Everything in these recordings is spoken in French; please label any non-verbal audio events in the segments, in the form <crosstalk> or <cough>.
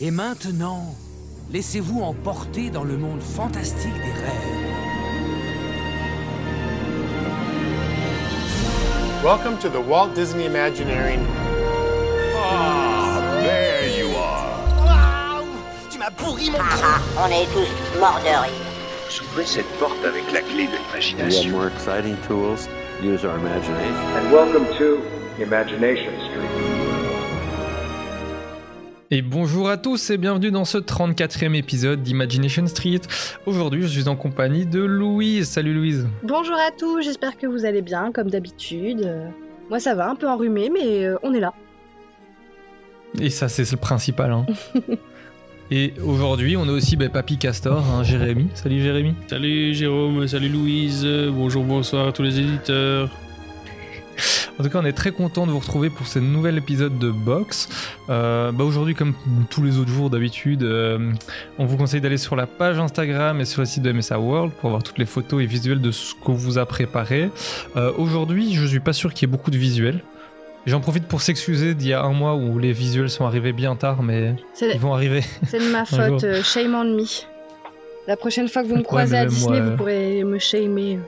Et maintenant, laissez-vous emporter dans le monde fantastique des rêves. Welcome to the Walt Disney Imagineering. Ah, there you are. Tu m'as pourri mon Ah, on est tous morts de rire. Ouvrez cette porte avec la clé de We have l'imagination. more exciting tools. Use our imagination. and welcome to Imagination Street. Et bonjour à tous et bienvenue dans ce 34e épisode d'Imagination Street. Aujourd'hui, je suis en compagnie de Louise. Salut Louise. Bonjour à tous, j'espère que vous allez bien, comme d'habitude. Euh, Moi ça va, un peu enrhumé, mais euh, on est là. Et ça, c'est le principal. hein. <laughs> et aujourd'hui, on a aussi bah, Papy Castor, hein, Jérémy. Salut Jérémy. Salut Jérôme, salut Louise, bonjour, bonsoir à tous les éditeurs. En tout cas, on est très content de vous retrouver pour ce nouvel épisode de Box. Euh, bah, Aujourd'hui, comme tous les autres jours d'habitude, euh, on vous conseille d'aller sur la page Instagram et sur le site de MSA World pour voir toutes les photos et visuels de ce qu'on vous a préparé. Euh, Aujourd'hui, je suis pas sûr qu'il y ait beaucoup de visuels. J'en profite pour s'excuser d'il y a un mois où les visuels sont arrivés bien tard, mais ils vont arriver. c'est de ma <laughs> faute, shame on me. La prochaine fois que vous me croisez à Disney, moi, vous pourrez me shamer.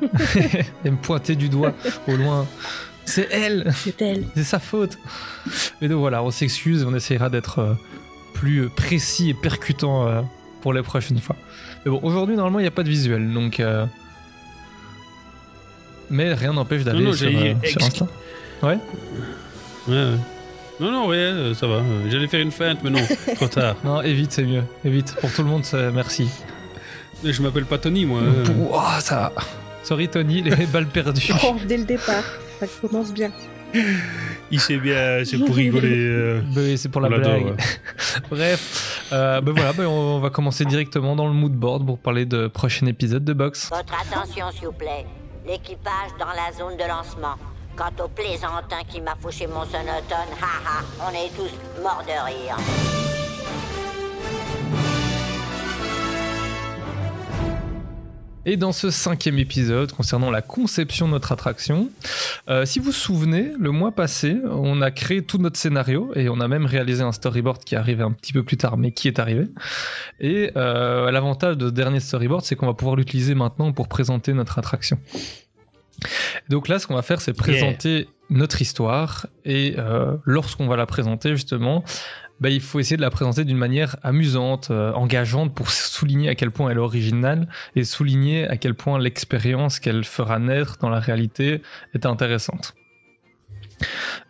<laughs> et me pointer du doigt au loin. C'est elle C'est elle. C'est sa faute. Mais donc voilà, on s'excuse, on essaiera d'être euh, plus précis et percutant euh, pour les prochaines fois. Mais bon, aujourd'hui, normalement, il n'y a pas de visuel, donc. euh, Mais rien n'empêche d'aller sur, euh, sur Insta. Ouais. Ouais, ouais. Non, non, ouais, ça va. J'allais faire une feinte, mais non, <laughs> trop tard. Non, évite, c'est mieux. Évite. Pour tout le monde, merci. Je m'appelle pas Tony, moi. Ouah, ça. Sorry, Tony, les <laughs> balles perdues. Oh, dès le départ, ça commence bien. Il sait bien, c'est pour rigoler. euh. Oui, c'est pour la blague. <laughs> Bref, euh, ben voilà, ben on va commencer directement dans le mood board pour parler de prochain épisode de Box. Votre attention, s'il vous plaît. L'équipage dans la zone de lancement. Quant au plaisantin qui m'a fauché mon sonotone, haha, on est tous morts de rire. Et dans ce cinquième épisode concernant la conception de notre attraction, euh, si vous vous souvenez, le mois passé, on a créé tout notre scénario et on a même réalisé un storyboard qui est arrivé un petit peu plus tard, mais qui est arrivé. Et euh, l'avantage de ce dernier storyboard, c'est qu'on va pouvoir l'utiliser maintenant pour présenter notre attraction. Donc là, ce qu'on va faire, c'est présenter notre histoire et euh, lorsqu'on va la présenter justement, bah, il faut essayer de la présenter d'une manière amusante, euh, engageante pour souligner à quel point elle est originale et souligner à quel point l'expérience qu'elle fera naître dans la réalité est intéressante.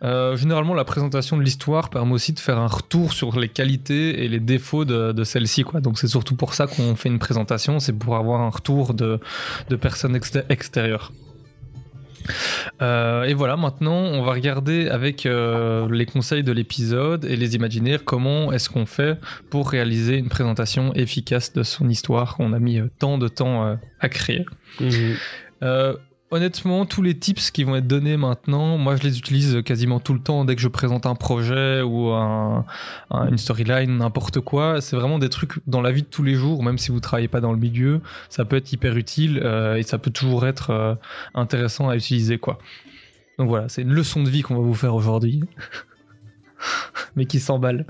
Euh, généralement, la présentation de l'histoire permet aussi de faire un retour sur les qualités et les défauts de, celle-ci. Donc c'est surtout pour ça qu'on fait une présentation, c'est pour avoir un retour de, personnes exté- extérieures. Euh, et voilà, maintenant, on va regarder avec euh, les conseils de l'épisode et les imaginaires comment est-ce qu'on fait pour réaliser une présentation efficace de son histoire qu'on a mis euh, tant de temps euh, à créer. Mhm. Honnêtement, tous les tips qui vont être donnés maintenant, moi je les utilise quasiment tout le temps dès que je présente un projet ou un- un- une storyline, n'importe quoi. C'est vraiment des trucs dans la vie de tous les jours, même si vous travaillez pas dans le milieu, ça peut être hyper utile euh, et ça peut toujours être euh, intéressant à utiliser quoi. Donc voilà, c'est une leçon de vie qu'on va vous faire aujourd'hui. <laughs> Mais qui s'emballe.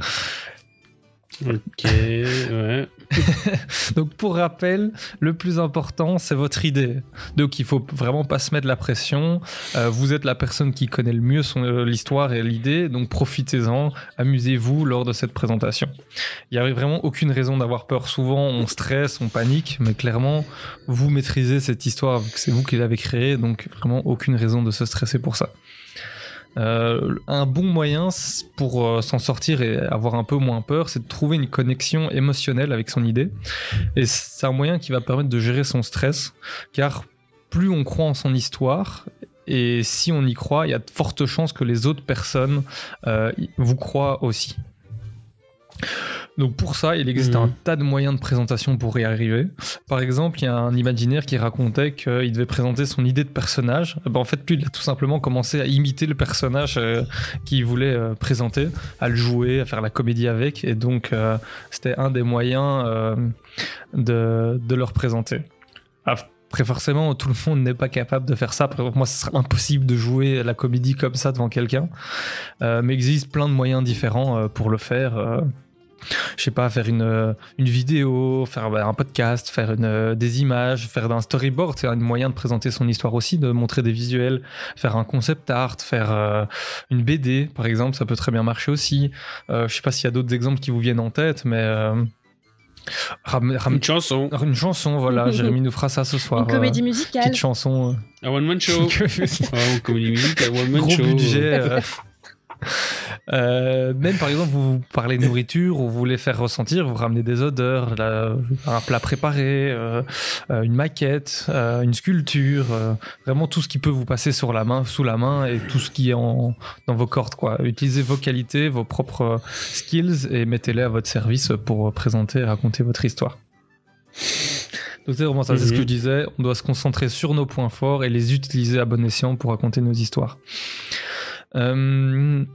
Ok, ouais. <laughs> Donc pour rappel, le plus important, c'est votre idée. Donc il faut vraiment pas se mettre la pression. Euh, vous êtes la personne qui connaît le mieux son- euh, l'histoire et l'idée, donc profitez-en, amusez-vous lors de cette présentation. Il n'y a vraiment aucune raison d'avoir peur. Souvent, on stresse, on panique, mais clairement, vous maîtrisez cette histoire, c'est vous qui l'avez créée, donc vraiment aucune raison de se stresser pour ça. Euh, un bon moyen pour euh, s'en sortir et avoir un peu moins peur, c'est de trouver une connexion émotionnelle avec son idée. Et c'est un moyen qui va permettre de gérer son stress, car plus on croit en son histoire, et si on y croit, il y a de fortes chances que les autres personnes euh, vous croient aussi. Donc pour ça, il existe Mhm. un tas de moyens de présentation pour y arriver. Par exemple, il y a un imaginaire qui racontait qu'il devait présenter son idée de personnage. Eh ben, en fait, lui, il a tout simplement commencé à imiter le personnage euh, qu'il voulait euh, présenter, à le jouer, à faire la comédie avec. Et donc, euh, c'était un des moyens de, de le représenter. Après, forcément, tout le monde n'est pas capable de faire ça. Par exemple, moi, ce serait impossible de jouer la comédie comme ça devant quelqu'un. Euh, mais il existe plein de moyens différents euh, pour le faire. Euh, je sais pas, faire une, euh, une vidéo, faire bah, un podcast, faire une, euh, des images, faire un storyboard, c'est un moyen de présenter son histoire aussi, de montrer des visuels, faire un concept art, faire euh, une BD, par exemple, ça peut très bien marcher aussi. Euh, je sais pas s'il y a d'autres exemples qui vous viennent en tête, mais... euh, ram- ram- Une chanson, une chanson, voilà, <laughs> Jérémy nous fera ça ce soir. Une comédie musicale. petite chanson. un one-man show. <laughs> euh, Ah, comédie musicale, one-man gros show. budget. euh. <laughs> Euh, même par exemple, vous parlez de nourriture ou vous voulez faire ressentir, vous ramenez des odeurs, un plat préparé, euh, euh, une maquette, euh, une sculpture, vraiment tout ce qui peut vous passer sur la main, sous la main et tout ce qui est en, dans vos cordes. Quoi. Utilisez vos qualités, vos propres skills et mettez-les à votre service pour présenter et raconter votre histoire. Donc c'est vraiment ça, c'est ce que je disais. On doit se concentrer sur nos points forts et les utiliser à bon escient pour raconter nos histoires. Euh,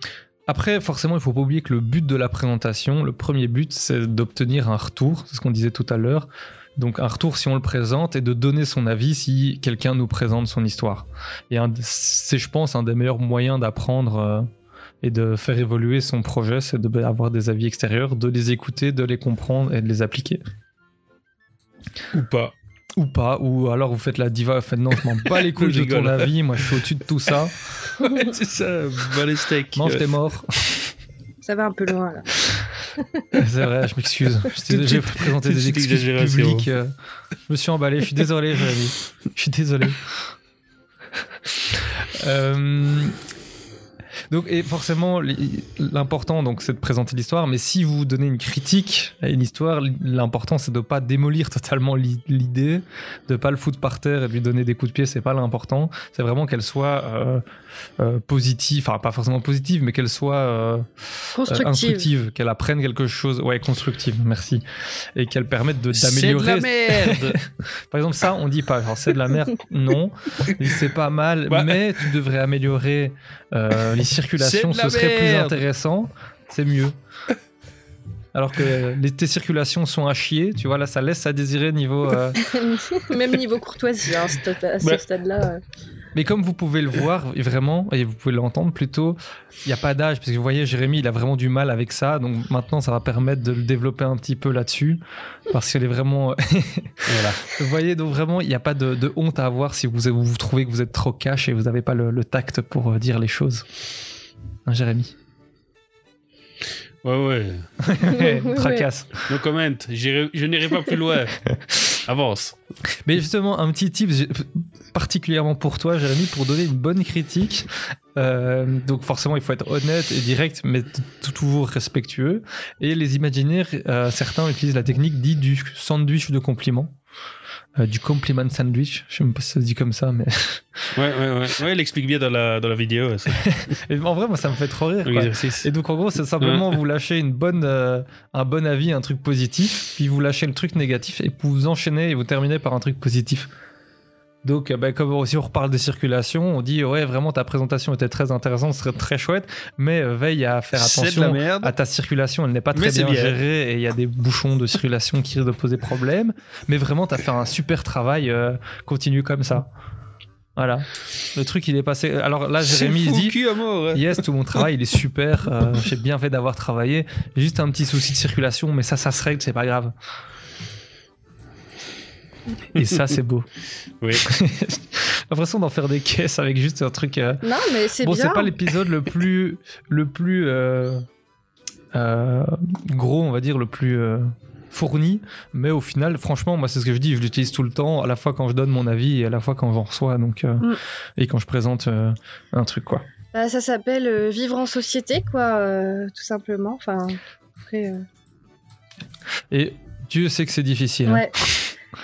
après, forcément, il faut pas oublier que le but de la présentation, le premier but, c'est d'obtenir un retour, c'est ce qu'on disait tout à l'heure. Donc un retour si on le présente et de donner son avis si quelqu'un nous présente son histoire. Et c'est, je pense, un des meilleurs moyens d'apprendre euh, et de faire évoluer son projet, c'est d'avoir des avis extérieurs, de les écouter, de les comprendre et de les appliquer. Ou pas. Ou pas, ou alors vous faites la diva, vous faites non, je m'en bats les <laughs> couilles Je de ton avis, moi je suis au-dessus de tout ça, <laughs> c'est ça, bas les steaks. mange tes morts. Ça va un peu loin là. <laughs> C'est vrai, je m'excuse. J'ai présenté des excuses publiques. euh, Je me suis emballé, je suis désolé, Jérémy. Je suis désolé. Euh, Donc, et forcément, li- l'important, donc, c'est de présenter l'histoire. Mais si vous donnez une critique à une histoire, l'important, c'est de ne pas démolir <laughs> totalement l'i- l'idée, de pas le foutre par terre et de lui donner des coups de pied. C'est pas l'important. C'est vraiment qu'elle soit euh, euh, positive, enfin pas forcément positive, mais qu'elle soit euh, Constructive. instructive, qu'elle apprenne quelque chose, ouais, constructive, merci, et qu'elle permette de d'améliorer. merde. <laughs> Par exemple, ça, on dit pas, genre c'est de la merde, non, <laughs> c'est pas mal, Ouais. mais tu devrais améliorer les C'est de ce serait plus intéressant, c'est mieux. Alors que les, tes circulations sont à chier, tu vois, là, ça laisse à désirer niveau. euh, <laughs> Même niveau courtoisie, hein, à ce Ouais. stade-là. euh. Mais comme vous pouvez le voir, vraiment, et vous pouvez l'entendre plutôt, il n'y a pas d'âge, parce que vous voyez, Jérémy, il a vraiment du mal avec ça, donc maintenant, ça va permettre de le développer un petit peu là-dessus, parce qu'elle est vraiment... <laughs> voilà. vous voyez, donc vraiment, il n'y a pas de, de honte à avoir si vous, vous, trouvez que vous êtes trop cash et vous n'avez pas le, le tact pour euh, dire les choses. Hein, Jérémy Ouais, ouais. <laughs> Tracasse. No comment. Je n'irai pas plus loin. <laughs> Avance. Mais justement, un petit tip particulièrement pour toi, Jérémy, pour donner une bonne critique. Euh, donc forcément, il faut être honnête et direct, mais toujours respectueux. Et les imaginaires, euh, certains utilisent la technique dite du sandwich de compliments. Euh, du compliment sandwich, je sais même pas si ça se dit comme ça, mais <laughs> Ouais, ouais, ouais. Ouais, il explique bien dans la, dans la vidéo. <laughs> Et en vrai, moi, ça me fait trop rire. quoi. Et donc en gros, c'est simplement vous lâchez une bonne, euh, un bon avis, un truc positif, puis vous lâchez le truc négatif et puis vous enchaînez et vous terminez par un truc positif. Donc, euh, bah, comme aussi on reparle des circulations, on dit ouais vraiment ta présentation était très intéressante, serait très chouette, mais euh, veille à faire attention à ta circulation, elle n'est pas très bien, bien. gérée et il y a des bouchons de circulation qui risquent de poser problème. Mais vraiment, tu as fait un super travail, euh, continue comme ça. Voilà, le truc il est passé. Alors là, Jérémy il dit cul à mort. hein. Yes, tout mon travail, il est super. euh, <laughs> J'ai bien fait d'avoir travaillé. Juste un petit souci de circulation, mais ça, ça se règle, c'est pas grave. Et ça, c'est beau. Oui. <laughs> J'ai l'impression d'en faire des caisses avec juste un truc. euh, Non, mais c'est Bon, bien. c'est pas l'épisode le plus, le plus euh, euh, gros, on va dire, le plus euh, fourni, mais au final, franchement, moi, c'est ce que je dis, je l'utilise tout le temps, à la fois quand je donne mon avis et à la fois quand j'en reçois, donc euh, Mm. et quand je présente euh, un truc, quoi. Bah, ça s'appelle euh, vivre en société, quoi, euh, tout simplement. Enfin, après, euh, Et Dieu sait que c'est difficile. hein. ouais.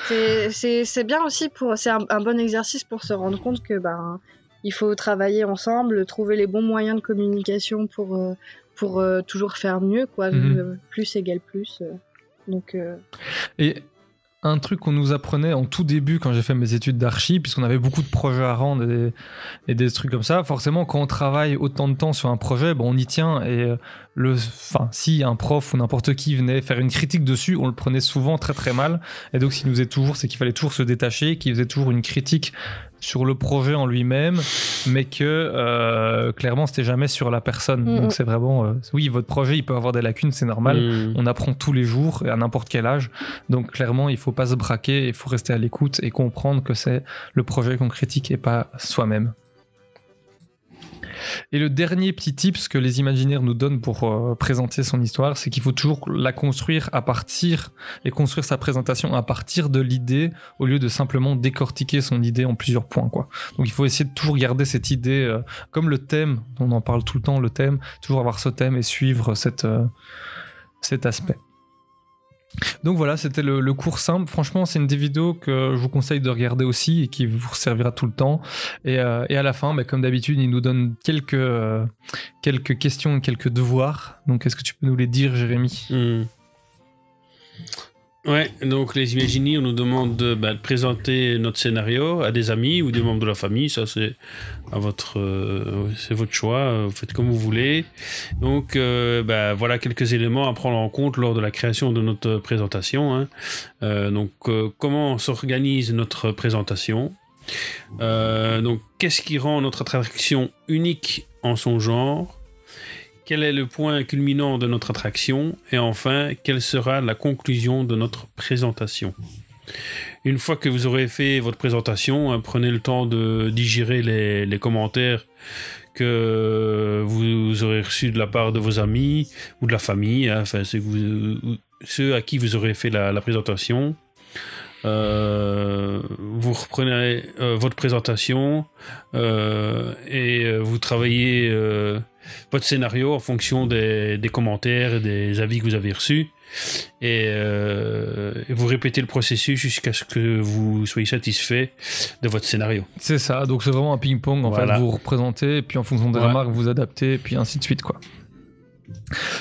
C'est bien aussi pour. C'est un, un bon exercice pour se rendre compte que ben il faut travailler ensemble, trouver les bons moyens de communication pour euh, pour euh, toujours faire mieux, quoi. Mhm. Euh, Plus égale plus. Donc euh, Et un truc qu'on nous apprenait en tout début quand j'ai fait mes études d'archi, puisqu'on avait beaucoup de projets à rendre et des, trucs comme ça. Forcément, quand on travaille autant de temps sur un projet, bon, on y tient. Et euh, le, enfin, si un prof ou n'importe qui venait faire une critique dessus, on le prenait souvent très très mal. Et donc, ce qu'il nous faisait toujours, c'est qu'il fallait toujours se détacher, qu'il faisait toujours une critique sur le projet en lui-même, mais que euh, clairement c'était jamais sur la personne. Mm. Donc c'est vraiment, euh, oui, votre projet il peut avoir des lacunes, c'est normal. Mm. On apprend tous les jours et à n'importe quel âge. Donc clairement il faut pas se braquer, il faut rester à l'écoute et comprendre que c'est le projet qu'on critique et pas soi-même. Et le dernier petit tip que les imaginaires nous donnent pour euh, présenter son histoire, c'est qu'il faut toujours la construire à partir et construire sa présentation à partir de l'idée au lieu de simplement décortiquer son idée en plusieurs points. Donc il faut essayer de toujours garder cette idée euh, comme le thème, on en parle tout le temps, le thème, toujours avoir ce thème et suivre cette, euh, cet aspect. Donc voilà, c'était le, cours simple. Franchement, c'est une des vidéos que je vous conseille de regarder aussi et qui vous servira tout le temps. Et, euh, à la fin, bah, comme d'habitude, il nous donne quelques, euh, quelques questions et quelques devoirs. Donc est-ce que tu peux nous les dire, Jérémy? Hmm. Ouais, donc les Imagineers, on nous demande de, bah, de présenter notre scénario à des amis ou des membres de la famille. Ça, c'est à votre, euh, c'est votre choix. euh, Vous faites comme vous voulez. Donc, euh, bah, voilà quelques éléments à prendre en compte lors de la création de notre présentation. hein. Euh, donc, euh, comment s'organise notre présentation? Euh, Donc, qu'est-ce qui rend notre attraction unique en son genre? Quel est le point culminant de notre attraction Et enfin, quelle sera la conclusion de notre présentation Une fois que vous aurez fait votre présentation, hein, prenez le temps de digérer les, commentaires que vous aurez reçus de la part de vos amis ou de la famille, hein, enfin ceux, à qui vous aurez fait la présentation. Euh, vous reprenez euh, votre présentation euh, et vous travaillez votre scénario en fonction des, des commentaires et des avis que vous avez reçus. Et, et vous répétez le processus jusqu'à ce que vous soyez satisfait de votre scénario. C'est ça, donc c'est vraiment un ping-pong. En Voilà. fait, vous représentez, et puis en fonction des remarques, vous adaptez, et puis ainsi de suite, quoi.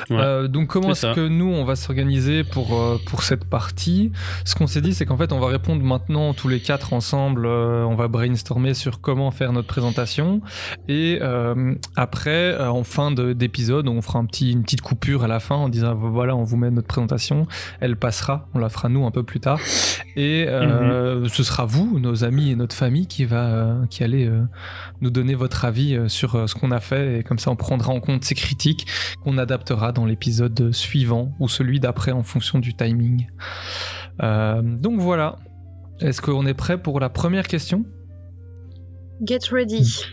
Ouais. Euh, donc comment est-ce que nous on va s'organiser pour euh, pour cette partie? Ce qu'on s'est dit c'est qu'en fait on va répondre maintenant tous les quatre ensemble. euh, on va brainstormer sur comment faire notre présentation et après en fin de- d'épisode on fera un petit une petite coupure à la fin en disant voilà on vous met notre présentation. Elle passera, on la fera nous un peu plus tard et Mhm. ce sera vous, nos amis et notre famille qui va qui allez nous donner votre avis sur ce qu'on a fait et comme ça on prendra en compte ces critiques qu'on adaptera dans l'épisode suivant ou celui d'après en fonction du timing. Euh, donc voilà. Est-ce qu'on est prêt pour la première question? Get ready.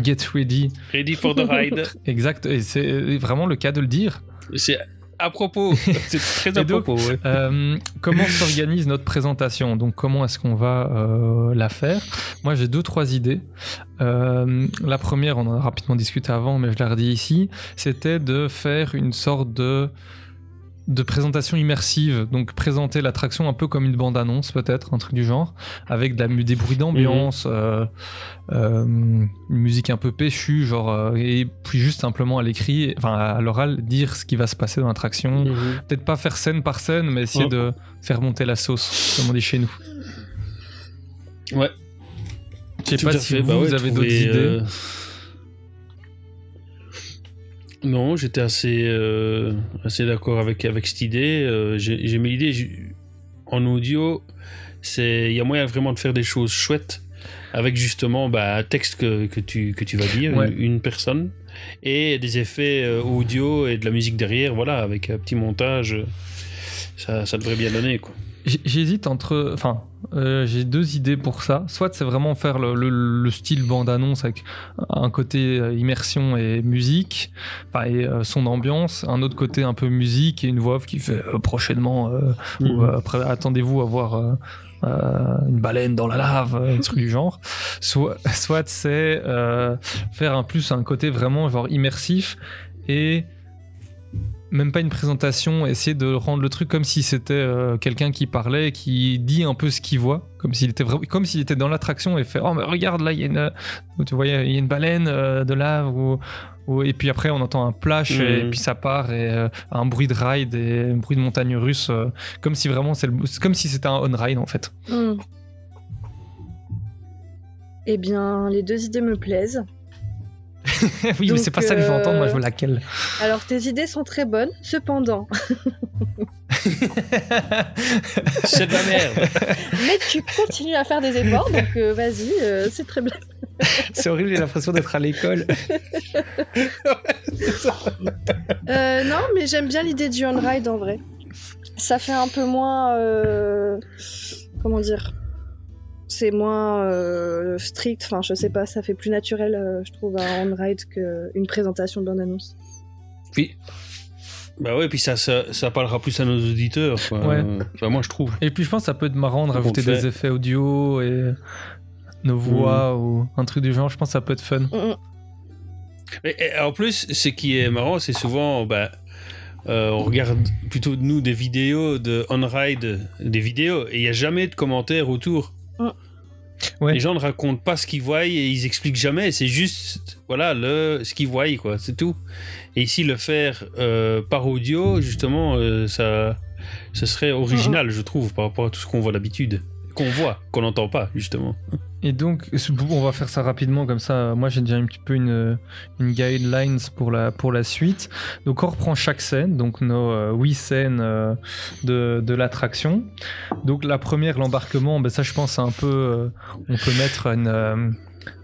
Get ready. Ready for the ride. <laughs> Exact. Et c'est vraiment le cas de le dire. C'est à propos. C'est très à donc, propos. ouais. Euh, comment s'organise notre présentation? Donc, comment est-ce qu'on va euh, la faire? Moi, j'ai deux, trois idées. Euh, la première, on en a rapidement discuté avant, mais je la redis ici, c'était de faire une sorte de de présentation immersive, donc présenter l'attraction un peu comme une bande-annonce peut-être, un truc du genre, avec de la, des bruits d'ambiance, euh, euh, une musique un peu péchue, genre, euh, et puis juste simplement à l'écrit, enfin à l'oral, dire ce qui va se passer dans l'attraction, Mhm. peut-être pas faire scène par scène, mais essayer de faire monter la sauce, comme on dit chez nous. Ouais. Je sais pas si fait. vous, Bah ouais, vous avez d'autres idées. Non, j'étais assez, euh, assez d'accord avec, avec cette idée. Euh, J'ai mis l'idée, en audio, c'est- il y a moyen vraiment de faire des choses chouettes avec justement bah, un texte que, que, tu, que tu vas dire, Ouais. une, une personne, et des effets euh, audio et de la musique derrière, voilà, avec un petit montage. Ça, ça devrait bien donner, quoi. J'hésite entre. Enfin, euh, j'ai deux idées pour ça. Soit c'est vraiment faire le, le- le style bande-annonce avec un côté euh, immersion et musique, enfin, et euh, son ambiance. Un autre côté un peu musique et une voix off qui fait euh, prochainement. euh, ou Mhm. après, attendez-vous à voir. euh, une baleine dans la lave, un truc du genre. Soit, soit c'est euh, faire un plus un côté vraiment genre immersif et même pas une présentation, essayer de rendre le truc comme si c'était euh, quelqu'un qui parlait, qui dit un peu ce qu'il voit, comme s'il était vraiment, comme s'il était dans l'attraction et fait oh mais regarde là il y a une, tu vois il y a une baleine euh, de lave ou, ou- et puis après on entend un plash et Mhm. puis ça part et euh, un bruit de ride et un bruit de montagne russe, euh, comme si vraiment c'est le- c'est comme si c'était un on ride en fait. Hmm. Eh bien, les deux idées me plaisent. <laughs> oui Donc, mais c'est pas ça que je veux entendre, moi je euh, veux laquelle. Alors, tes idées sont très bonnes. Cependant, <laughs> C'est de la merde. mais tu continues à faire des efforts, donc euh, vas-y, euh, c'est très bien. c'est horrible, j'ai l'impression d'être à l'école. Euh, non, mais j'aime bien l'idée du on-ride en vrai. Ça fait un peu moins. euh, comment dire C'est moins euh, strict, enfin, je sais pas, ça fait plus naturel, euh, je trouve, un on-ride qu'une présentation de bande-annonce. Puis, bah ouais, puis ça, ça, ça parlera plus à nos auditeurs. quoi. Ouais. Euh, Enfin, moi, je trouve. Et puis je pense que ça peut être marrant de rajouter des effets audio et nos voix ou un truc du genre, je pense que ça peut être fun. Mm, mm. Et, et en plus, ce qui est marrant, c'est souvent, bah, euh, on regarde plutôt nous des vidéos de on-ride, des vidéos, et il n'y a jamais de commentaires autour. Ouais. Les gens ne racontent pas ce qu'ils voient et ils expliquent jamais. C'est juste, voilà, le, ce qu'ils voient, quoi. C'est tout. Et ici, le faire euh, par audio, justement, euh, ça, ce serait original, je trouve, par rapport à tout ce qu'on voit d'habitude. Qu'on voit, qu'on n'entend pas, justement. Et donc, on va faire ça rapidement, comme ça, moi j'ai déjà un petit peu une, guidelines pour la, pour la suite. Donc on reprend chaque scène, donc nos euh, huit scènes euh, de, de l'attraction. Donc la première, l'embarquement, ben ça je pense c'est un peu... euh, on peut mettre une,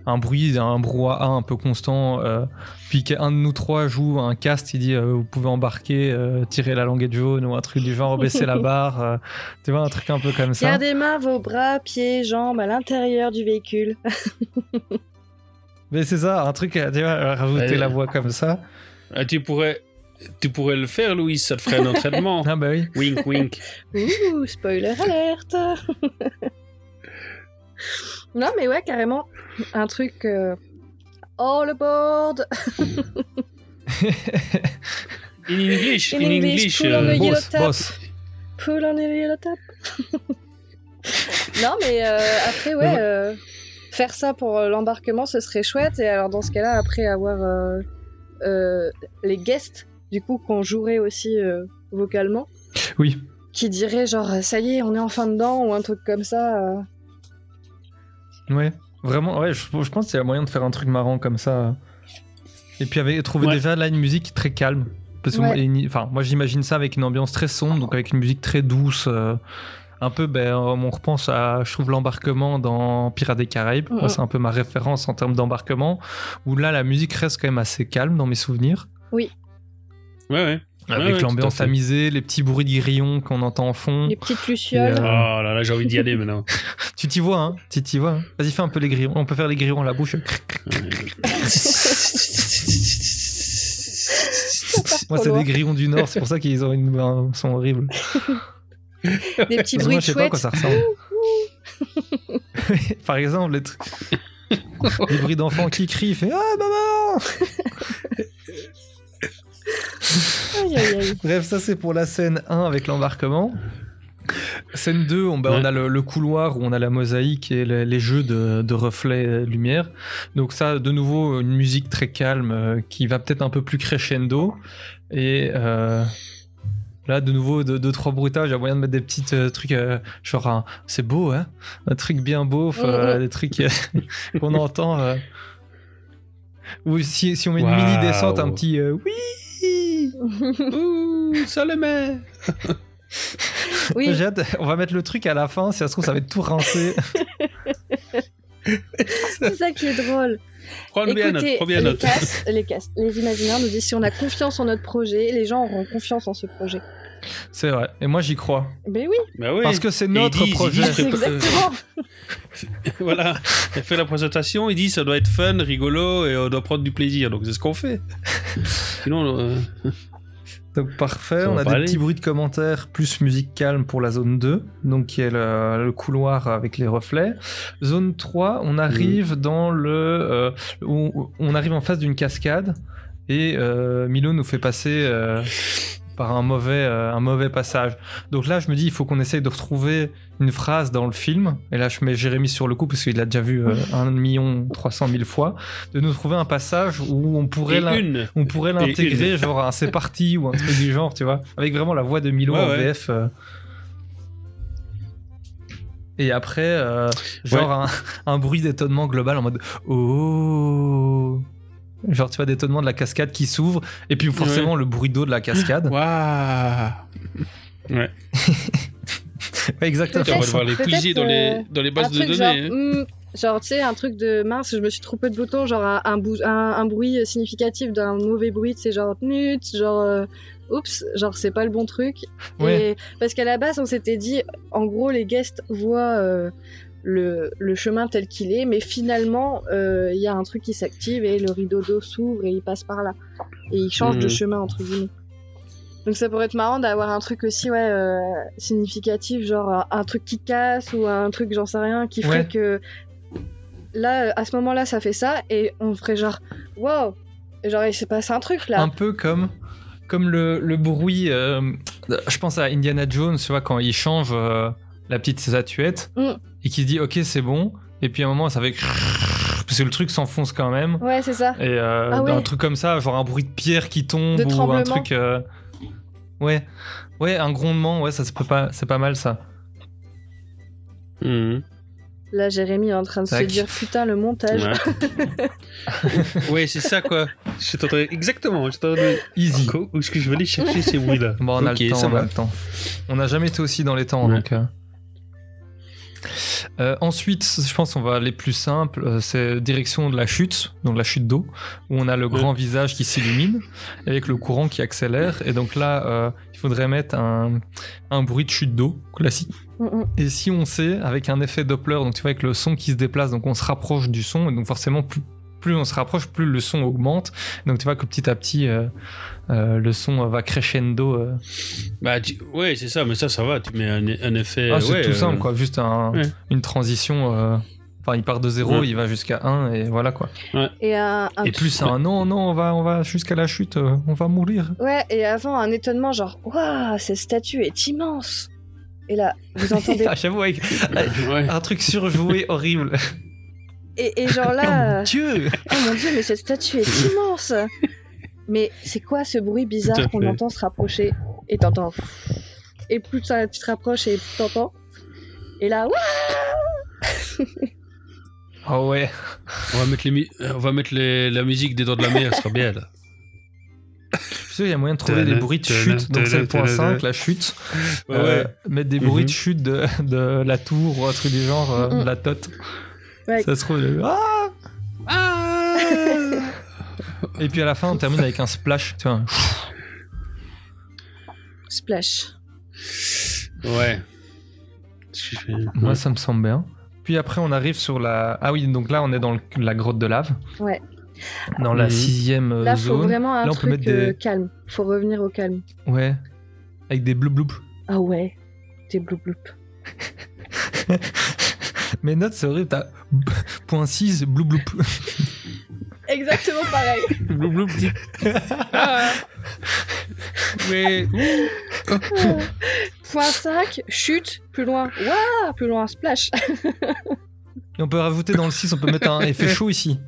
un bruit, un brouhaha un peu constant. euh, puis qu'un de nous trois joue un cast, il dit euh, vous pouvez embarquer, euh, tirer la languette jaune ou un truc du genre, baisser la <laughs> barre. euh, tu vois, un truc un peu comme ça. Gardez mains, vos bras, pieds, jambes à l'intérieur du véhicule. <laughs> Mais c'est ça, un truc, tu vois, rajouter Ouais. la voix comme ça. Ah, tu pourrais, tu pourrais le faire, Louise, ça te ferait un entraînement. <laughs> Ah bah oui. wink, wink. Ouh, spoiler alerte Non, mais ouais, carrément. Un truc. euh, All aboard <laughs> In English, In in English, English. pull on the yellow Boss, tap. boss. Pull on the yellow tap. non, mais euh, après, ouais, euh, faire ça pour euh, l'embarquement, ce serait chouette. Et alors, dans ce cas-là, après avoir euh, euh, les guests, du coup, qu'on jouerait aussi euh, vocalement, Oui. qui diraient genre, ça y est, on est enfin dedans, ou un truc comme ça. Ouais. Vraiment, ouais, je, je pense qu'il y a moyen de faire un truc marrant comme ça. Et puis avec, trouver Ouais. déjà là une musique très calme. Parce que Ouais. moi, enfin, moi j'imagine ça avec une ambiance très sombre, donc avec une musique très douce. euh, un peu, ben, on repense à, je trouve, l'embarquement dans Pirates des Caraïbes. C'est un peu ma référence en termes d'embarquement. Où là, la musique reste quand même assez calme dans mes souvenirs. Ouais, ouais. Avec Ouais, l'ambiance tamisée, les petits bruits de grillons qu'on entend en fond. Les petites lucioles. Et, Oh euh, là là, j'ai envie d'y aller maintenant. <laughs> Tu t'y vois, hein Tu t'y vois. hein Vas-y, fais un peu les grillons. On peut faire les grillons à la bouche. Moi, c'est des grillons du Nord, c'est pour ça qu'ils ont une, un son horrible. <laughs> Des petits bruits moi, de je sais pas à quoi ça ressemble. <laughs> Par exemple, les trucs. Les bruits d'enfants qui crient, il fait Ah, maman Aïe, aïe, aïe. <laughs> Bref, ça c'est pour la scène 1 avec l'embarquement. Scène 2, on, bah, on a le, le couloir où on a la mosaïque et le- les jeux de, de reflets euh, lumière. Donc ça, de nouveau, une musique très calme euh, qui va peut-être un peu plus crescendo. Et euh, là, de nouveau, deux, deux trois bruitages. Il y a moyen de mettre des petits euh, trucs, euh, genre un- c'est beau, hein Un truc bien beauf, euh, Mhm. des trucs euh, <laughs> qu'on entend. euh. Ou si, si on met une mini descente, un petit euh, oui Ouh, ça le met. Oui, <laughs> J'ai hâte, on va mettre le truc à la fin, si ça se trouve ça va être tout rincé. <laughs> c'est ça qui est drôle. Prends bien note, Écoutez, prends bien les note. castes, les castes, les imaginaires nous disent si on a confiance en notre projet, les gens auront confiance en ce projet. C'est vrai, et moi j'y crois. Ben oui, Bah oui. Parce que c'est notre projet. exactement. <laughs> voilà, elle fait la présentation, il dit ça doit être fun, rigolo et on doit prendre du plaisir. Donc c'est ce qu'on fait. <laughs> Sinon, euh, Donc parfait, Ça on a des aller. petits bruits de commentaires, plus musique calme pour la zone 2, donc qui est le, le couloir avec les reflets. Zone 3, on arrive dans le... euh, on arrive en face d'une cascade, et euh, Milo nous fait passer... euh, par un mauvais, euh, un mauvais passage. Donc là, je me dis, il faut qu'on essaye de retrouver une phrase dans le film. Et là, je mets Jérémy sur le coup parce qu'il l'a déjà vu euh, un million trois cent mille fois. De nous trouver un passage où on pourrait l'in- on l'intégrer, genre un c'est parti ou un truc du genre, tu vois, avec vraiment la voix de Milo Ouais, en ouais. VF. euh. Et après, euh, genre un, un bruit d'étonnement global en mode oh. Genre, tu vois, d'étonnement de la cascade qui s'ouvre, et puis forcément le bruit d'eau de la cascade. Waouh Ouais. <laughs> Ouais, Exactement. On va devoir les puiser dans les, dans les bases de données. genre, hein. hmm, genre tu sais, un truc de mince, je me suis trompé de bouton, genre un, un, bou- un, un bruit significatif d'un mauvais bruit, c'est genre nut, genre euh, oups, genre c'est pas le bon truc. Ouais. Et, parce qu'à la base, on s'était dit, en gros, les guests voient euh, le, le chemin tel qu'il est, mais finalement, euh, il y a un truc qui s'active et le rideau d'eau s'ouvre et il passe par là. Et il change de Mhm. chemin, entre guillemets. Donc ça pourrait être marrant d'avoir un truc aussi ouais euh, significatif genre un, un truc qui casse ou un truc j'en sais rien qui ferait Ouais. que là à ce moment-là ça fait ça et on ferait genre wow genre il s'est passé un truc là. Un peu comme, comme le, le bruit. euh, je pense à Indiana Jones, tu vois, quand il change euh, la petite statuette Mm. Et qu'il se dit ok, c'est bon, et puis à un moment ça fait. Parce que le truc s'enfonce quand même. Ouais c'est ça. Et euh, Ah ouais. un truc comme ça, genre un bruit de pierre qui tombe De ou un truc. euh, Ouais, ouais, un grondement, ouais, ça c'est pas, c'est pas mal ça. Mhm. Là Jérémy est en train de Tac. se dire putain le montage. Ouais, <laughs> ouais c'est ça quoi. Je t'entendais exactement. Je t'entendais. Easy. Où est-ce que je vais aller chercher ces bruits-là Bon, on a le temps, on a le temps. On n'a jamais été aussi dans les temps, Ouais. donc. euh. Euh, ensuite, je pense qu'on va aller plus simple. euh, c'est direction de la chute, donc la chute d'eau, où on a le grand visage qui s'illumine avec le courant qui accélère. Et donc là, euh, il faudrait mettre un, un bruit de chute d'eau classique. Et si on sait, avec un effet Doppler, donc tu vois, avec le son qui se déplace, donc on se rapproche du son, et donc forcément, plus, plus on se rapproche, plus le son augmente. Donc tu vois que petit à petit, euh, euh, le son va crescendo. euh. Bah, tu- ouais, c'est ça, mais ça, ça va. Tu mets un, un effet. Ah, c'est ouais, tout euh, simple, quoi. Juste un- ouais. une transition. euh, Enfin, il part de 0, Ouais. il va jusqu'à 1, et voilà quoi. Et un, un et plus un non, non, on va, on va jusqu'à la chute, euh, on va mourir. Ouais, et avant, un étonnement genre, waouh, cette statue est immense. Et là, vous entendez. <laughs> Ah, J'avoue, avec <laughs> Ouais. un truc surjoué horrible. et, et genre <laughs> Oh là, mon dieu oh mon dieu, mais cette statue est immense. Mais c'est quoi ce bruit bizarre qu'on entend se rapprocher Et t'entends. Et plus ça, tu te rapproches et plus t'entends. Et là, Ah ouais. On va mettre, les mu- on va mettre les- la musique des Dents de la Mer, ça sera bien là. Je suis sûr, il y a moyen de trouver des bruits de chute, donc c'est le point 5, la chute. Ouais, Euh, ouais. Mettre des bruits de chute de, de la tour ou un truc du genre, de la tote. Ouais. Ça se trouve. Ah Et puis à la fin, on termine avec un splash, tu vois. Splash. Ouais. Moi, ça me semble bien. Puis après, on arrive sur la. Ah oui, donc là, on est dans le- la grotte de lave. Ouais. Dans la Mhm. sixième euh, Là, faut zone. vraiment un Là, on peut truc mettre des- euh, calme. Faut revenir au calme. Ouais. Avec des blou blou. Ah ouais, des bloup bloup. <laughs> Mes notes, c'est horrible. T'as point 6, blou blou. <laughs> Exactement pareil. <laughs> Blou, blou, petit. Ah. Mais. <laughs> Point 5, chute, plus loin. Waouh, plus loin, splash. Et on peut rajouter dans le 6, on peut mettre un effet chaud ici.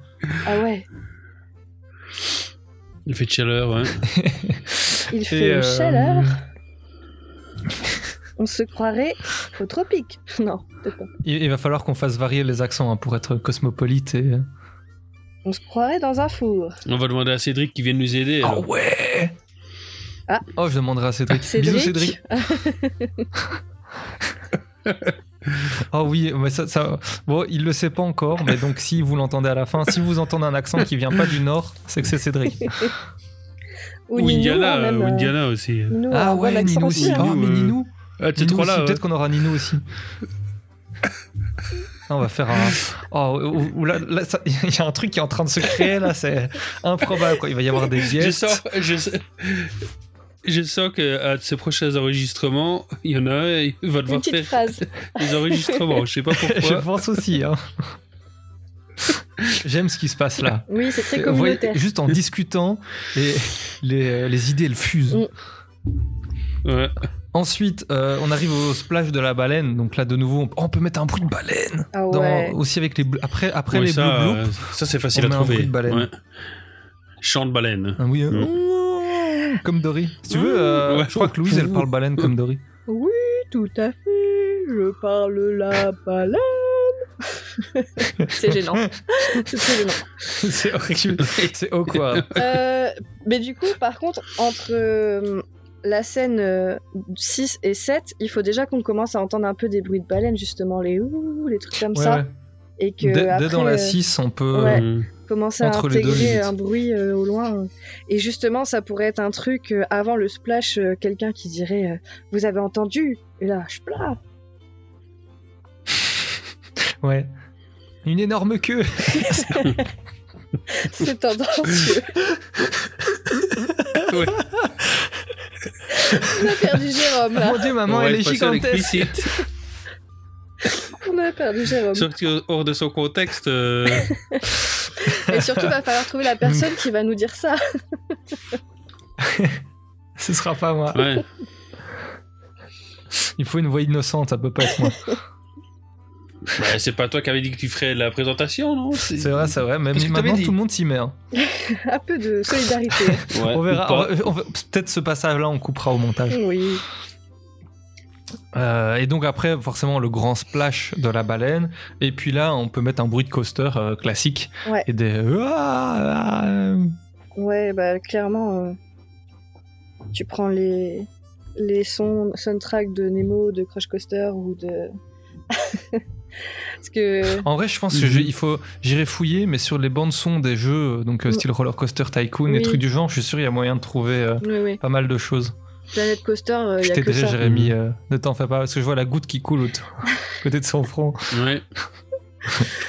Ah ouais, Il fait de chaleur, ouais. <laughs> il Et, fait euh, chaleur. On se croirait au tropique. Non, peut-être pas. Il, il va falloir qu'on fasse varier les accents hein, pour être cosmopolite et. On se croirait dans un four. On va demander à Cédric qui vienne nous aider. Ah alors. ouais Ah. Oh, je demanderai à Cédric. Bisous Cédric. <laughs> <laughs> Oh oui, mais ça, ça- Bon, il le sait pas encore, mais donc si vous l'entendez à la fin, si vous entendez un accent qui vient pas du nord, c'est que c'est Cédric. <laughs> Ou, Ou Ninou, Indiana, même, ou euh, Indiana aussi. Ninou Ah ouais, Ninou aussi, aussi. Ah, Ninou, mais euh, Ninou. Ah, ces Ninou ouais. Peut-être qu'on aura Ninou aussi. On va faire un. Oh, ou- ou là, là, ça- <laughs> il y a un truc qui est en train de se créer là, c'est improbable quoi. Il va y avoir des Je guests. sens, je, sens- je sens que à ces prochains enregistrements, il y en a un, il va devoir faire phrase. <laughs> des enregistrements. Je sais pas <laughs> Je pourquoi. pense aussi. hein. J'aime ce qui se passe là. Oui, c'est très Vous voyez, communautaire. juste en discutant, les, les, les idées elles fusent. Mm. Ouais. Ensuite, euh, on arrive au splash de la baleine. Donc là, de nouveau, on, on peut mettre un bruit de baleine. Ah Dans- aussi avec les bleu- après après Ouais, les ça, bleus euh, ça c'est facile on à met un trouver. bruit de baleine. Ouais. Chant de baleine. Ah oui, euh, Mm. <laughs> comme Dory. Si tu veux, euh, Ouais. je crois que Louise, elle parle baleine comme Dory. Oui, tout à fait. Je parle la baleine. <laughs> <laughs> c'est gênant. c'est très gênant. c'est horrible. C'est awkward. Euh, mais du coup, par contre, entre la scène euh, 6 et 7, il faut déjà qu'on commence à entendre un peu des bruits de baleine, justement, les ouh, les trucs comme Ouais, ça. ouais. Et que Dès, dès après, dans la euh, 6, on peut. Ouais. Mm. commencer à intégrer un bruit euh, au loin. Et justement, ça pourrait être un truc, euh, avant le splash, euh, quelqu'un qui dirait euh, Vous avez entendu? Et là, je. <laughs> Ouais. Une énorme queue. <laughs> C'est tendancieux. <laughs> Ouais. On a perdu Jérôme, là. Mon dieu, maman, elle est gigantesque. On a perdu Jérôme. Sorti hors de son contexte. euh, <laughs> Et surtout, il va falloir trouver la personne qui va nous dire ça. <laughs> Ce sera pas moi. Ouais. Il faut une voix innocente, ça peut pas être moi. Bah, c'est pas toi qui avais dit que tu ferais la présentation, non? C'est vrai, c'est vrai. Même maintenant, tout le monde s'y met. hein. <laughs> un peu de solidarité. <laughs> Ouais, on verra. Peut-être ce passage-là, on coupera au montage. Oui. Euh, et donc après, forcément, le grand splash de la baleine. Et puis là, on peut mettre un bruit de coaster euh, classique. Ouais. Et des... Ah, ah, Ouais, bah clairement, euh, tu prends les, les sons soundtrack de Nemo, de Crush Coaster ou de. <laughs> Parce que. En vrai, je pense que je- il faut, j'irai fouiller, mais sur les bandes son des jeux, donc euh, style Roller Coaster Tycoon et Oui. trucs du genre, je suis sûr il y a moyen de trouver euh, Oui, oui. pas mal de choses. Planet Coaster, il je y a t'ai que déjà, ça. Jérémy, euh, ne t'en fais pas, parce que je vois la goutte qui coule autour, à <laughs> côté de son front. Ouais. <laughs>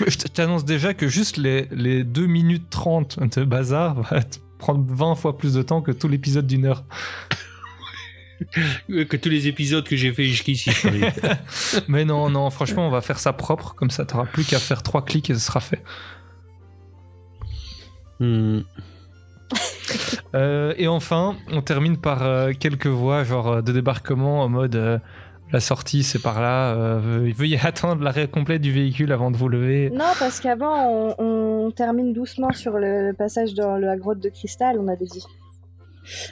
Je t'annonce déjà que juste les, les 2 minutes 30 de bazar va te prendre 20 fois plus de temps que tout l'épisode d'une heure. <laughs> Que tous les épisodes que j'ai fait jusqu'ici. <laughs> Mais non, non, franchement, on va faire ça propre, comme ça t'auras plus qu'à faire 3 clics et ce sera fait. Hmm. <laughs> Euh, et enfin, on termine par euh, quelques voix genre euh, de débarquement en mode euh, la sortie c'est par là, euh, veuillez- veuillez attendre l'arrêt complet du véhicule avant de vous lever. Non, parce qu'avant, on, on termine doucement sur le, le passage dans la grotte de cristal, on avait dit.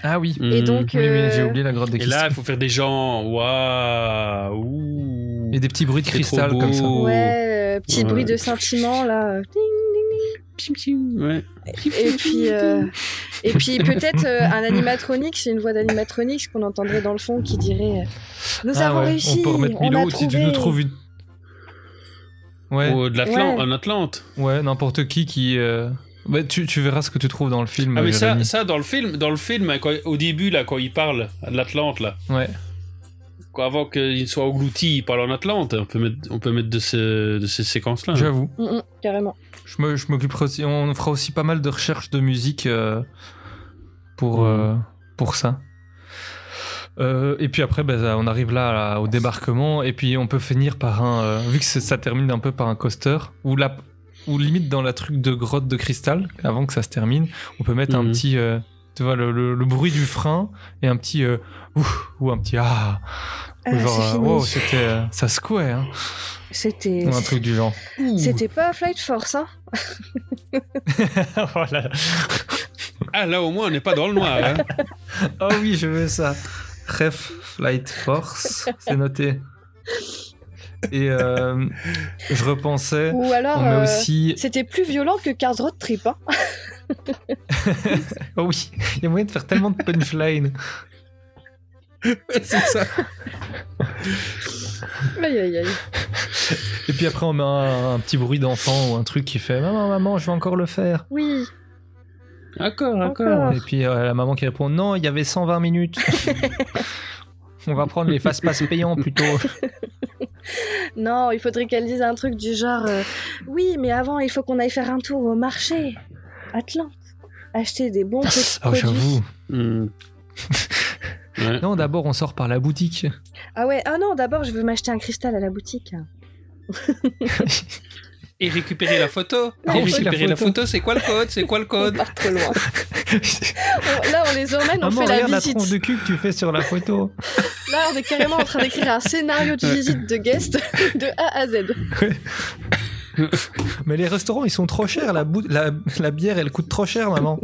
Ah oui, Et Hmm. donc, oui, oui, euh, j'ai oublié la grotte des Et là, il faut faire des gens. Waouh. ouh. Et des petits bruits de cristal comme ça. Ouais, euh, petit Ouais. bruit de scintillement là. euh, ting. Pim, pim, Ouais. Et puis, euh, et puis <laughs> peut-être euh, un animatronique, c'est une voix d'animatronique qu'on entendrait dans le fond qui dirait euh, Nous Ah avons ouais, réussi, on peut remettre on Milo, a si tu trouvé. nous trouves une... Ouais, Ou de l'Atlante, Ouais. en Atlante. ouais, n'importe qui qui... euh, bah, tu, tu verras ce que tu trouves dans le film. Ah mais ça, ça dans le film, dans le film, quand- au début là, quand il parle de l'Atlante là, Ouais. quand- avant qu'il soit englouti, il parle en Atlante. On peut mettre, on peut mettre de, ce- de ces séquences là. J'avoue. Mm, mm, carrément. Je me- je m'occuperai aussi. On fera aussi pas mal de recherches de musique euh, pour, Mhm. euh, pour ça. Euh, et puis après, ben, on arrive là, là, au débarquement, et puis on peut finir par un. euh, vu que ça termine un peu par un coaster, ou la, ou limite dans la truc de grotte de cristal, avant que ça se termine, on peut mettre un Mhm. petit. euh, tu vois, le, le- le bruit du frein et un petit. euh, ouf, ou un petit. Ah Ah, Genre, euh, wow, c'était. euh, ça secouait, hein, C'était. un truc du genre. C'était pas Flight Force, hein <laughs> voilà. Ah là au moins on n'est pas dans le noir. Hein. <laughs> Oh oui, je veux ça. Ref Flight Force, c'est noté. Et euh, je repensais, Ou alors, euh, aussi. c'était plus violent que Cars Road Trip, hein <laughs> Oh oui, il y a moyen de faire tellement de punchline. c'est ça. Aïe, aïe, aïe. Et puis après, on met un, un petit bruit d'enfant ou un truc qui fait Maman, maman, je vais encore le faire. Oui, Encore, encore. Et puis euh, la maman qui répond Non, il y avait 120 minutes. <laughs> on va prendre les fast-pass payants plutôt. <laughs> Non, il faudrait qu'elle dise un truc du genre euh, Oui, mais avant, il faut qu'on aille faire un tour au marché. Atlante. Acheter des bons petits Oh, produits. j'avoue. Hmm. Ouais. Non, d'abord, on sort par la boutique. Ah ouais, ah non, d'abord, je veux m'acheter un cristal à la boutique. <laughs> Et récupérer la photo. <laughs> Ah Et la récupérer la photo. photo, c'est quoi le code? C'est quoi le On code? part trop loin. On- <laughs> Là, on les emmène, on Maman, fait la regarde la visite. tronche de cul que tu fais sur la photo. <laughs> Là, on est carrément en train d'écrire un scénario de visite de guest de A à Z. Mais les restaurants, ils sont trop chers. La, bou- la, la bière, elle coûte trop cher, maman.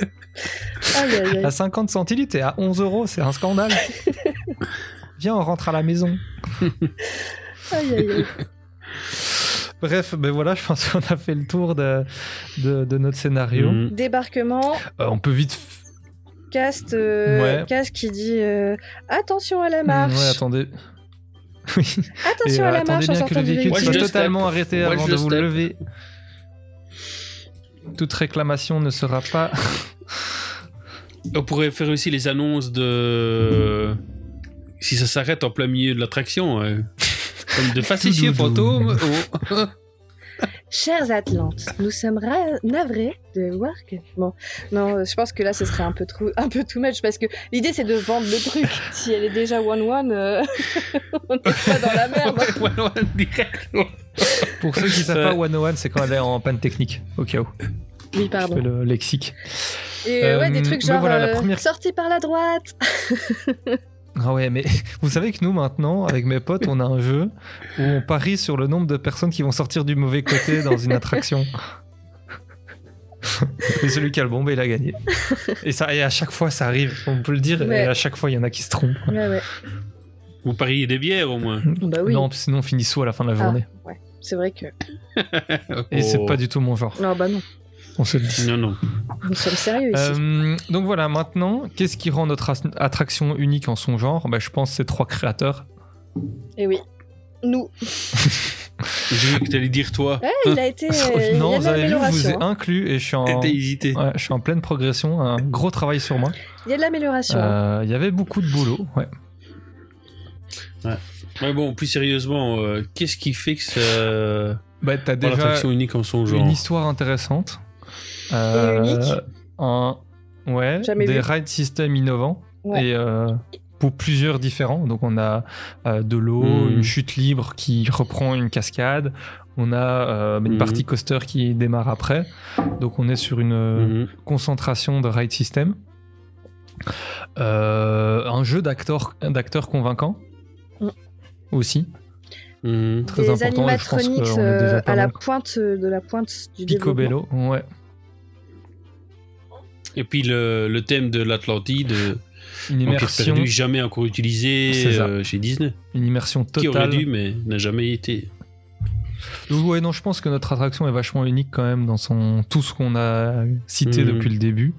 Aïe, aïe, aïe. À 50 centilitres et à 11 euros, c'est un scandale. Viens, on rentre à la maison. Aïe, aïe, aïe. Bref, ben voilà, je pense qu'on a fait le tour de, de, de notre scénario. Mhm. Débarquement, Euh, on peut vite. cast, euh, Ouais. cast qui dit euh, attention à la marche. Ouais, attendez. <laughs> Oui. Attention Et, à la attendez marche en bien que le véhicule soit totalement step. arrêté avant de vous step. lever. Toute réclamation ne sera pas. On pourrait faire aussi les annonces de. Si ça s'arrête en plein milieu de l'attraction. Comme de facétieux fantômes. Oh. <laughs> Chers Atlantes, nous sommes navrés de voir que. Bon, non, euh, je pense que là, ce serait un peu, trop, un peu too much parce que l'idée, c'est de vendre le truc. <laughs> Si elle est déjà one-one, euh, <laughs> on n'est pas dans la merde. Ouais, ouais, direct. Pour ceux qui savent pas, 101, c'est quand elle est en panne technique, au cas où. Oui, Je pardon. fais le lexique. Et euh, ouais, Euh, des trucs mais genre voilà, la euh, première- sortie par la droite. Ah ouais, mais <laughs> vous savez que nous maintenant, avec mes potes, on a un jeu où on parie sur le nombre de personnes qui vont sortir du mauvais côté dans une attraction. <laughs> et celui qui a le bon, il a gagné. Et, ça, et à chaque fois, ça arrive, on peut le dire, Ouais. et à chaque fois, il y en a qui se trompent. Ouais, ouais. Vous pariez des bières au moins. Bah oui. Non, sinon on finit sous à la fin de la Ah, journée. ouais. C'est vrai que. <laughs> Et c'est Oh. pas du tout mon genre, Non, bah non. On se le dit. Non, non. Nous sommes sérieux ici. Euh, donc voilà, maintenant, qu'est-ce qui rend notre attraction unique en son genre? Bah, Je pense ces trois créateurs. Et oui. Nous. J'ai vu que t'allais dire toi. Ouais, il a été. euh, il y a non, de vous avez vu, je vous ai l'amélioration, hein. inclus et je suis en, hésité. ouais, je suis en pleine progression, un gros travail sur moi. Il y a de l'amélioration. Euh, Il y avait beaucoup de boulot, ouais. Mais bon, plus sérieusement, euh, qu'est-ce qui fait que ça. Bah, t'as Déjà... déjà l'attraction unique en son genre? une histoire intéressante. Euh, Et unique un, ouais, Jamais des vu. ride systems innovants. Ouais. Et euh, pour plusieurs différents. Donc on a euh, de l'eau, Mhm. une chute libre qui reprend une cascade. On a euh, une Mhm. partie coaster qui démarre après. Donc on est sur une Mhm. concentration de ride system. Euh, un jeu d'acteurs convaincants aussi. Très des important. je pense déjà euh, à la pointe de la pointe du développement. Picobello, ouais. Et puis le, le thème de l'Atlantide, euh, Une immersion, perdue, jamais encore utilisé C'est ça. euh, chez Disney. une immersion Qui aurait totale. dû, mais n'a jamais été. Donc, ouais, non, je pense que notre attraction est vachement unique quand même dans son tout ce qu'on a cité Mhm. depuis le début.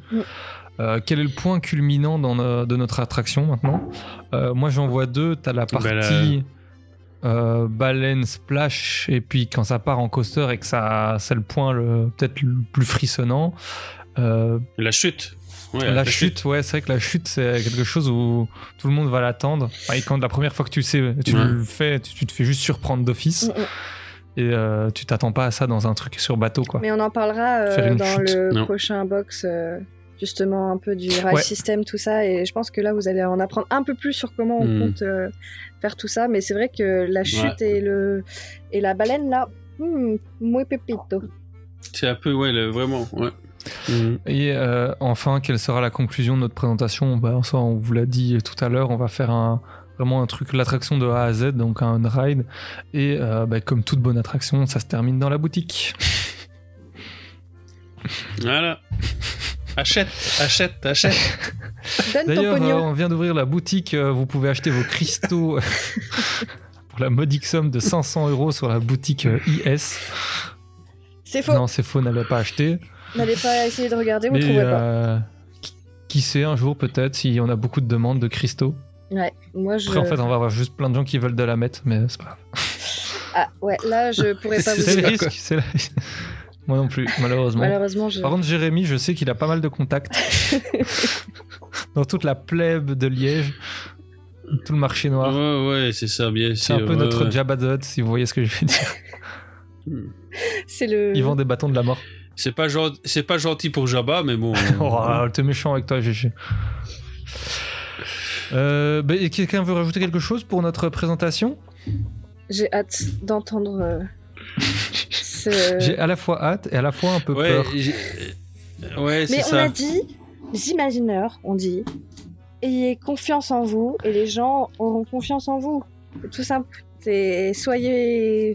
Euh, quel est le point culminant dans no- de notre attraction maintenant? Euh, Moi, j'en vois deux. T'as la Bah, partie euh, baleine splash, et puis quand ça part en coaster et que ça, c'est le point le- peut-être le plus frissonnant. Euh, La chute. Ouais, la, chute, ouais, c'est vrai que la chute, c'est quelque chose où tout le monde va l'attendre. Et quand la première fois que tu sais, tu Ouais. le fais, tu, tu te fais juste surprendre d'office. Mm, mm. Et euh, tu t'attends pas à ça dans un truc sur bateau, quoi. Mais on en parlera euh, dans chute. le Non. prochain box, euh, justement un peu du ride Ouais. system, tout ça. Et je pense que là, vous allez en apprendre un peu plus sur comment on Hmm. compte euh, faire tout ça. Mais c'est vrai que la chute et, le... et la baleine, là, hmm, muy pepito. C'est un peu, ouais, le- vraiment. Ouais. Mhm. Et euh, enfin, quelle sera la conclusion de notre présentation? Bah, ça, On vous l'a dit tout à l'heure, on va faire un, vraiment un truc, l'attraction de A à Z, donc un ride. Et euh, bah, comme toute bonne attraction, ça se termine dans la boutique. Voilà. Achète, achète, achète. D'ailleurs, euh, on vient d'ouvrir la boutique, euh, vous pouvez acheter vos cristaux <laughs> pour la modique somme de 500 euros sur la boutique IS. C'est faux. Non, c'est faux, n'allez pas acheter. N'allez pas essayer de regarder, vous Mais trouverez pas. euh, qui- qui sait, un jour peut-être, si on a beaucoup de demandes de cristaux. Ouais, moi je. Après, en fait, on va avoir juste plein de gens qui veulent de la mettre, mais c'est pas grave. <laughs> Ah, ouais, là je pourrais pas <laughs> vous C'est le risque. c'est le- Moi non plus, malheureusement. Malheureusement, je. Par contre, Jérémy, je sais qu'il a pas mal de contacts <laughs> dans toute la plèbe de Liège, tout le marché noir. Ouais, ouais, c'est ça, bien C'est sûr. un peu ouais, notre ouais. Jabba the Hutt, si vous voyez ce que je veux dire. C'est le. Ils vendent des bâtons de la mort. C'est pas, gen- c'est pas gentil pour Jabba, mais bon. <laughs> Oh, t'es méchant avec toi, GG. Euh, bah, et quelqu'un veut rajouter quelque chose pour notre présentation? J'ai hâte d'entendre. euh, <laughs> ce- J'ai à la fois hâte et à la fois un peu ouais, peur. j'ai- Ouais, c'est Mais on ça. a dit, les imagineurs, on dit, ayez confiance en vous et les gens auront confiance en vous. C'est tout simple. C'est soyez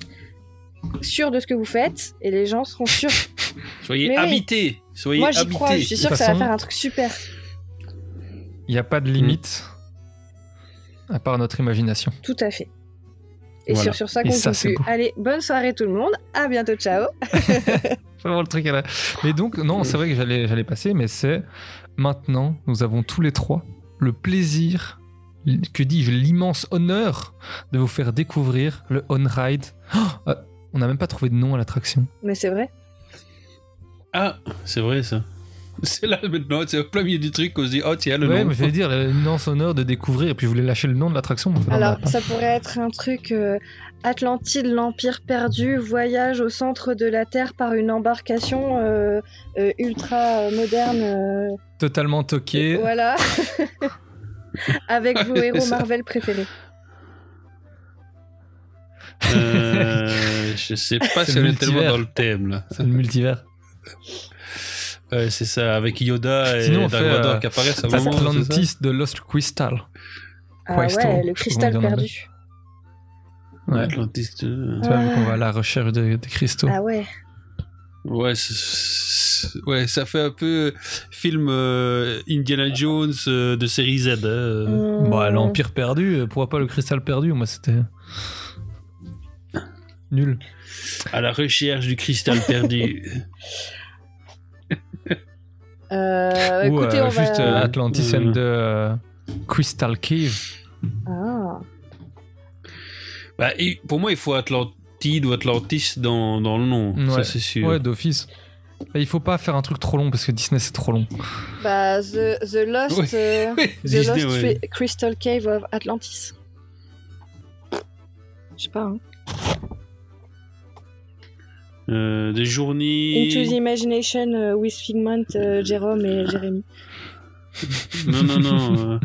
sûrs de ce que vous faites et les gens seront sûrs. <laughs> Soyez Mais oui. habités. Soyez Moi, j'y crois. Je suis De sûre que ça va faire un truc super. Il n'y a pas de limite à part notre imagination. Tout à fait. Et Voilà. sur, sur ça qu'on conclut. Allez, bonne soirée tout le monde. À bientôt. Ciao. <laughs> Vraiment le truc à la... Mais donc, non, c'est vrai que j'allais, j'allais passer, mais c'est maintenant, nous avons tous les trois le plaisir, que dis-je, l'immense honneur de vous faire découvrir le On-Ride. Oh, euh, on n'a même pas trouvé de nom à l'attraction. Mais c'est vrai. Ah, c'est vrai ça. <laughs> C'est là maintenant, c'est au plein milieu du truc qu'on se dit, oh tiens, le ouais, nom. mais je vais dire, l'immense honneur de découvrir, et puis je voulais lâcher le nom de l'attraction. Alors, ça pourrait être un truc euh, Atlantide, l'Empire perdu, voyage au centre de la Terre par une embarcation euh, euh, ultra moderne. euh, Totalement toqué. Voilà. <laughs> Avec vos héros. Marvel préférés. Euh, je sais pas <laughs> si on est tellement dans le thème là. C'est le multivers. <laughs> Ouais, c'est ça, avec Yoda et Sinon, on Dark fait, Vador euh, qui apparaissent à un moment. Atlantis de Lost Crystal. Ah Crystal, ouais, le cristal perdu. Ouais. Atlantis. euh, Tu vois, qu'on va à la recherche de- des cristaux. Ah ouais. Ouais, c'est- c'est- ouais, ça fait un peu film euh, Indiana Jones euh, de série Z. hein, euh. Mmh. Bah, l'Empire perdu, pourquoi pas le cristal perdu Moi, c'était. Nul. À la recherche du cristal perdu. <laughs> Euh, Ou écoutez, euh, on va... juste euh, Atlantis Mmh. and the euh, Crystal Cave. Ah. Bah, et pour moi, il faut Atlantide ou Atlantis dans, dans le nom, ça Ouais. c'est sûr. Ouais, d'office. Bah, il faut pas faire un truc trop long parce que Disney c'est trop long. Bah, The, the Lost, Ouais. euh, the Disney, Lost ouais. Crystal Cave of Atlantis. Je sais pas. Hein. Euh, des journées. Into the Imagination euh, with Figment, euh, Jérôme et Jérémy. Non, non, non. euh.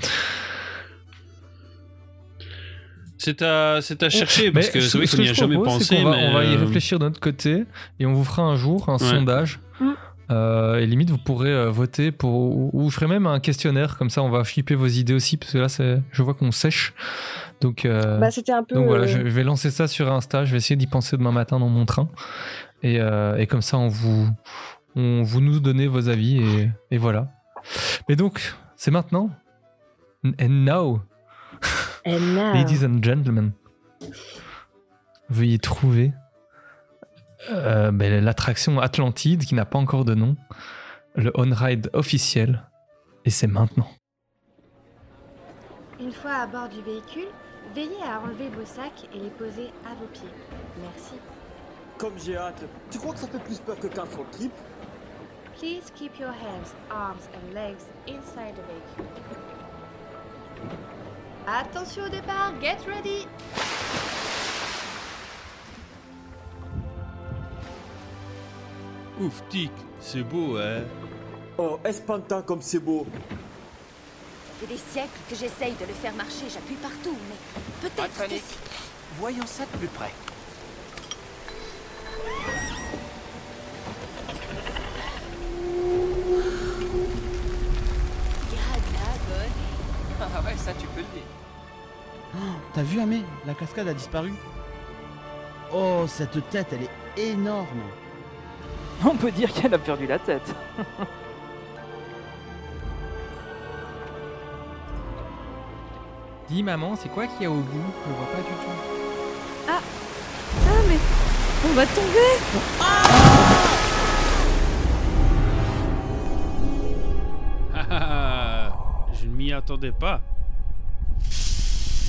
C'est à, c'est à chercher parce Mais que ce- c'est vrai qu'on n'y a jamais pensé. qu'on va, mais, on va y réfléchir de notre côté et on vous fera un jour un Ouais. sondage. Euh, et limite, vous pourrez euh, voter pour. Ou ou je ferai même un questionnaire, comme ça on va flipper vos idées aussi, parce que là, c'est, je vois qu'on sèche. Donc, euh, Bah, c'était un peu. donc voilà, euh, je vais lancer ça sur Insta, je vais essayer d'y penser demain matin dans mon train. Et, euh, et comme ça, on vous, on vous nous donnez vos avis, et, et voilà. Mais donc, c'est maintenant. And now, And now. Ladies and gentlemen, veuillez trouver euh, ben, l'attraction Atlantide qui n'a pas encore de nom, le on-ride officiel, et c'est maintenant. Une fois à bord du véhicule, veillez à enlever vos sacs et les poser à vos pieds. Merci. Comme j'ai hâte. Tu crois que ça fait plus peur que qu'un road trip? Please keep your hands, arms and legs inside the vehicle. Attention au départ, get ready! Ouf, tic, c'est beau, hein. Oh, espantant comme c'est beau. Ça fait des siècles que j'essaye de le faire marcher, j'appuie partout, mais peut-être que. Voyons ça de plus près. Ah ouais, ça tu peux le dire. Oh, T'as vu Amé La cascade a disparu? Oh, cette tête, elle est énorme. On peut dire qu'elle a perdu la tête. Dis maman, c'est quoi qu'il y a au bout? Je vois pas du tout. Ah Ah, mais on va tomber Ah, m'y attendais pas.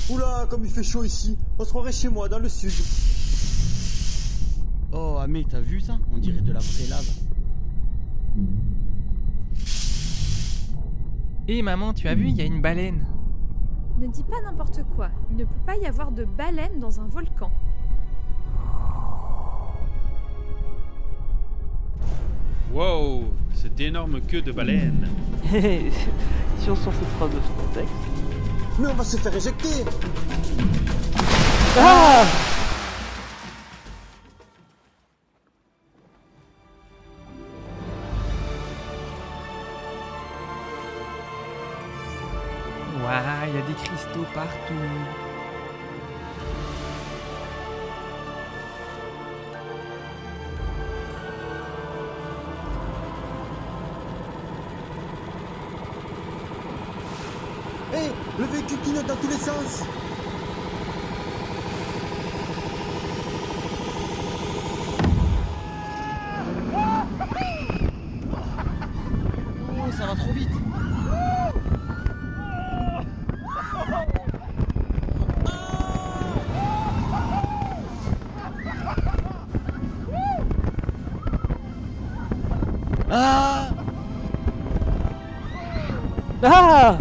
Oula, comme il fait chaud ici. On se croirait chez moi, dans le sud. Oh, Amé, t'as vu ça? On dirait de la vraie lave. Hé maman, tu as vu, il y a une baleine. Ne dis pas n'importe quoi. Il ne peut pas y avoir de baleine dans un volcan. Wow, cette énorme queue de baleine. <laughs> si on s'en fout pas de ce contexte. Mais on va se faire éjecter Ah Waouh, il y a des cristaux partout. Dans tous les sens. Oh, ça va trop vite. Ah. Ah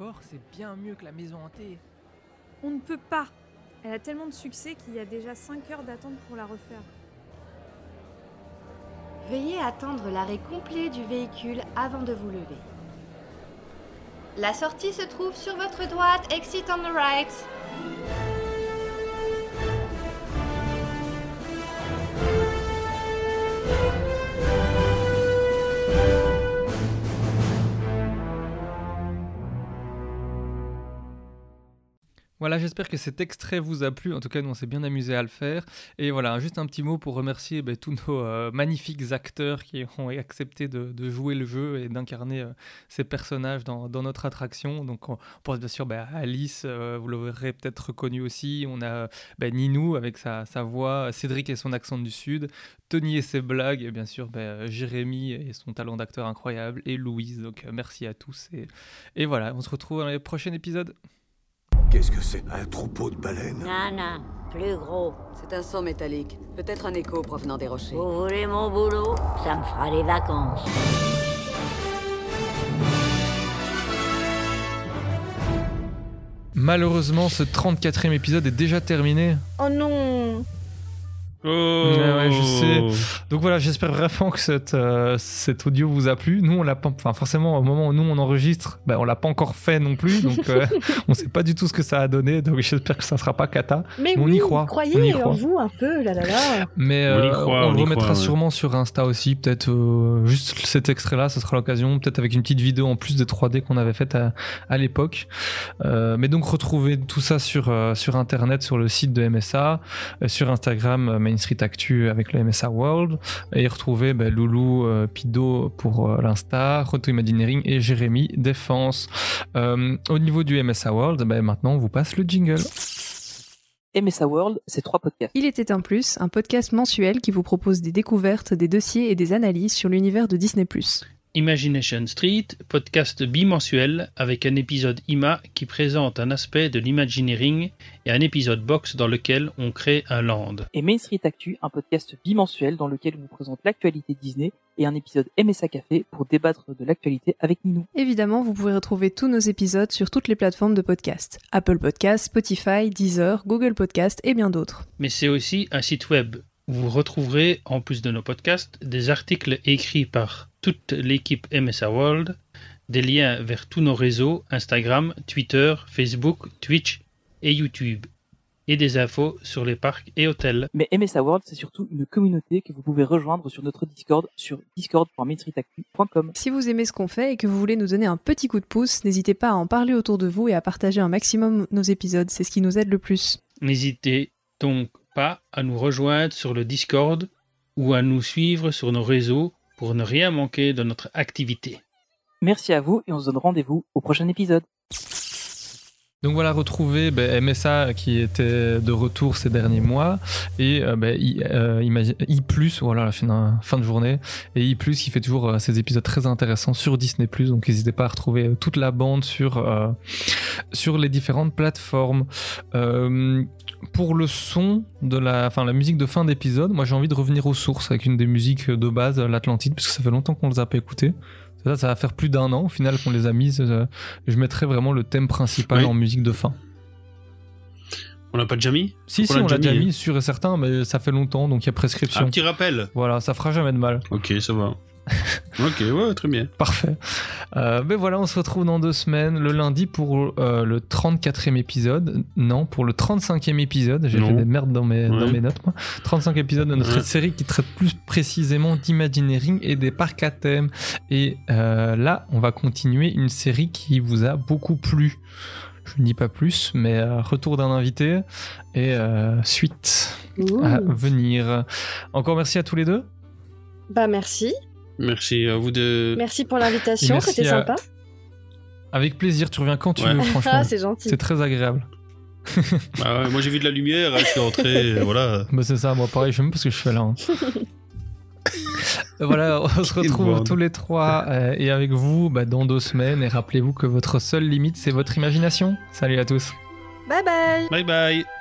encore, c'est bien mieux que la maison hantée. On ne peut pas. Elle a tellement de succès qu'il y a déjà 5 heures d'attente pour la refaire. Veuillez attendre l'arrêt complet du véhicule avant de vous lever. La sortie se trouve sur votre droite, exit on the right. Voilà, j'espère que cet extrait vous a plu. En tout cas, nous, on s'est bien amusé à le faire. Et voilà, juste un petit mot pour remercier ben, tous nos euh, magnifiques acteurs qui ont accepté de, jouer le jeu et d'incarner euh, ces personnages dans, notre attraction. Donc, on, pense bien sûr ben, à Alice, euh, vous l'aurez peut-être reconnu aussi. On a ben, Ninou avec sa, voix, Cédric et son accent du Sud, Tony et ses blagues, et bien sûr ben, Jérémy et son talent d'acteur incroyable, et Louise. Donc, merci à tous. Et, et voilà, on se retrouve dans les prochains épisodes. Qu'est-ce que c'est Un troupeau de baleines Non, non, plus gros. C'est un son métallique. Peut-être un écho provenant des rochers. Vous voulez mon boulot? Ça me fera des vacances. Malheureusement, ce 34e épisode est déjà terminé. Oh non Oh. Ouais, ouais, je sais. Donc voilà, j'espère vraiment que cette, euh, cet audio vous a plu. Nous, on l'a pas, enfin forcément, au moment où nous on enregistre, ben, on l'a pas encore fait non plus, donc euh, <laughs> <laughs> on sait pas du tout ce que ça a donné. Donc j'espère que ça sera pas cata. Mais on oui, y croit. croyez on y en croit. vous un peu, là là là. Mais On y euh, croit, on, on le remettra croit, ouais. sûrement sur Insta aussi, peut-être euh, juste cet extrait-là, ce sera l'occasion, peut-être avec une petite vidéo en plus des 3D qu'on avait fait à, à l'époque. Euh, mais donc retrouvez tout ça sur, euh, sur Internet, sur le site de MSA, euh, sur Instagram, euh, Main Street Actu avec le MSA World, et retrouvez ben, Loulou euh, Pido pour euh, l'Insta, Roto Imagineering et Jérémy Défense. Euh, au niveau du MSA World, ben, maintenant on vous passe le jingle. MSA World, c'est trois podcasts. Il était un plus, un podcast mensuel qui vous propose des découvertes, des dossiers et des analyses sur l'univers de Disney+. Imagination Street, podcast bimensuel avec un épisode IMA qui présente un aspect de l'imagineering et un épisode box dans lequel on crée un land. Et Main Street Actu, un podcast bimensuel dans lequel on vous présente l'actualité Disney et un épisode MSA Café pour débattre de l'actualité avec Ninou. Évidemment, vous pouvez retrouver tous nos épisodes sur toutes les plateformes de podcast. Apple Podcast, Spotify, Deezer, Google Podcast et bien d'autres. Mais c'est aussi un site web vous retrouverez, en plus de nos podcasts, des articles écrits par toute l'équipe MSA World, des liens vers tous nos réseaux Instagram, Twitter, Facebook, Twitch et YouTube, et des infos sur les parcs et hôtels. Mais MSA World, c'est surtout une communauté que vous pouvez rejoindre sur notre Discord sur discord.mainstreetactu.com. Si vous aimez ce qu'on fait et que vous voulez nous donner un petit coup de pouce, n'hésitez pas à en parler autour de vous et à partager un maximum nos épisodes, c'est ce qui nous aide le plus. N'hésitez donc à nous rejoindre sur le Discord ou à nous suivre sur nos réseaux pour ne rien manquer de notre activité. Merci à vous et on se donne rendez-vous au prochain épisode. Donc voilà, retrouver ben, MSA qui était de retour ces derniers mois et euh, ben, I, euh, voilà, la fin, de journée, et I+, qui fait toujours euh, ces épisodes très intéressants sur Disney+, donc n'hésitez pas à retrouver euh, toute la bande sur, les différentes plateformes. Pour le son de la, la musique de fin d'épisode, moi j'ai envie de revenir aux sources avec une des musiques de base, l'Atlantide, parce que ça fait longtemps qu'on les a pas écoutées. Ça, ça va faire plus d'un an au final qu'on les a mises. euh, Je mettrai vraiment le thème principal Oui. en musique de fin. On l'a pas déjà mis? Si, si, on l'a déjà mis, sûr et certain, mais ça fait longtemps, donc il y a prescription. Un petit rappel. Voilà, ça fera jamais de mal. Ok, ça va. <laughs> ok, ouais, très bien. Parfait. Euh, mais voilà, on se retrouve dans deux semaines, le lundi pour euh, le 34e épisode. Non, pour le 35e épisode. J'ai fait des merdes dans mes, dans mes notes, moi. 35 épisodes de notre Ouais. série qui traite plus précisément d'imagineering et des parcs à thème. Et euh, là, on va continuer une série qui vous a beaucoup plu. Je ne dis pas plus, mais euh, retour d'un invité et euh, suite à venir. Encore merci à tous les deux. Bah merci. Merci à vous de. Merci pour l'invitation, c'était à- sympa. Avec plaisir, tu reviens quand tu Ouais. veux, <laughs> franchement. Ah, c'est gentil. C'est très agréable. <laughs> Bah ouais, moi j'ai vu de la lumière, hein, je suis rentré, <laughs> voilà. Bah c'est ça, moi pareil, je sais même pas ce que je fais là. hein. voilà, on se retrouve tous les trois euh, et avec vous bah, dans deux semaines. Et rappelez-vous que votre seule limite, c'est votre imagination. Salut à tous. Bye bye Bye bye